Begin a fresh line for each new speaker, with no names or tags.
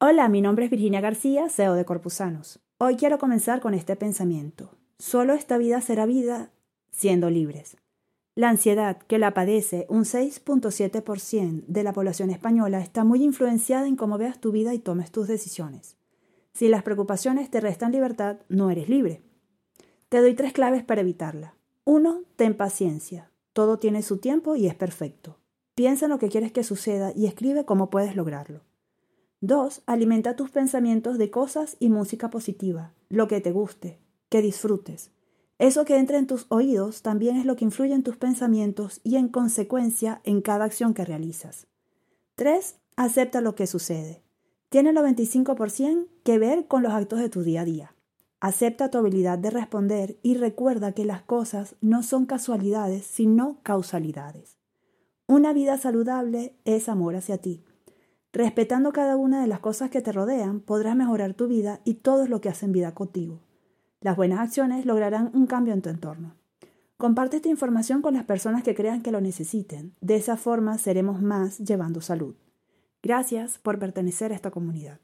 Hola, mi nombre es Virginia García, CEO de Corpusanos. Hoy quiero comenzar con este pensamiento. Solo esta vida será vida siendo libres. La ansiedad, que la padece un 6.7% de la población española, está muy influenciada en cómo veas tu vida y tomes tus decisiones. Si las preocupaciones te restan libertad, no eres libre. Te doy tres claves para evitarla. 1. Ten paciencia. Todo tiene su tiempo y es perfecto. Piensa en lo que quieres que suceda y escribe cómo puedes lograrlo. 2. Alimenta tus pensamientos de cosas y música positiva, lo que te guste, que disfrutes. Eso que entra en tus oídos también es lo que influye en tus pensamientos y en consecuencia en cada acción que realizas. 3. Acepta lo que sucede. Tiene el 95% que ver con los actos de tu día a día. Acepta tu habilidad de responder y recuerda que las cosas no son casualidades, sino causalidades. Una vida saludable es amor hacia ti. Respetando cada una de las cosas que te rodean, podrás mejorar tu vida y todo lo que hacen vida contigo. Las buenas acciones lograrán un cambio en tu entorno. Comparte esta información con las personas que crean que lo necesiten. De esa forma seremos más llevando salud. Gracias por pertenecer a esta comunidad.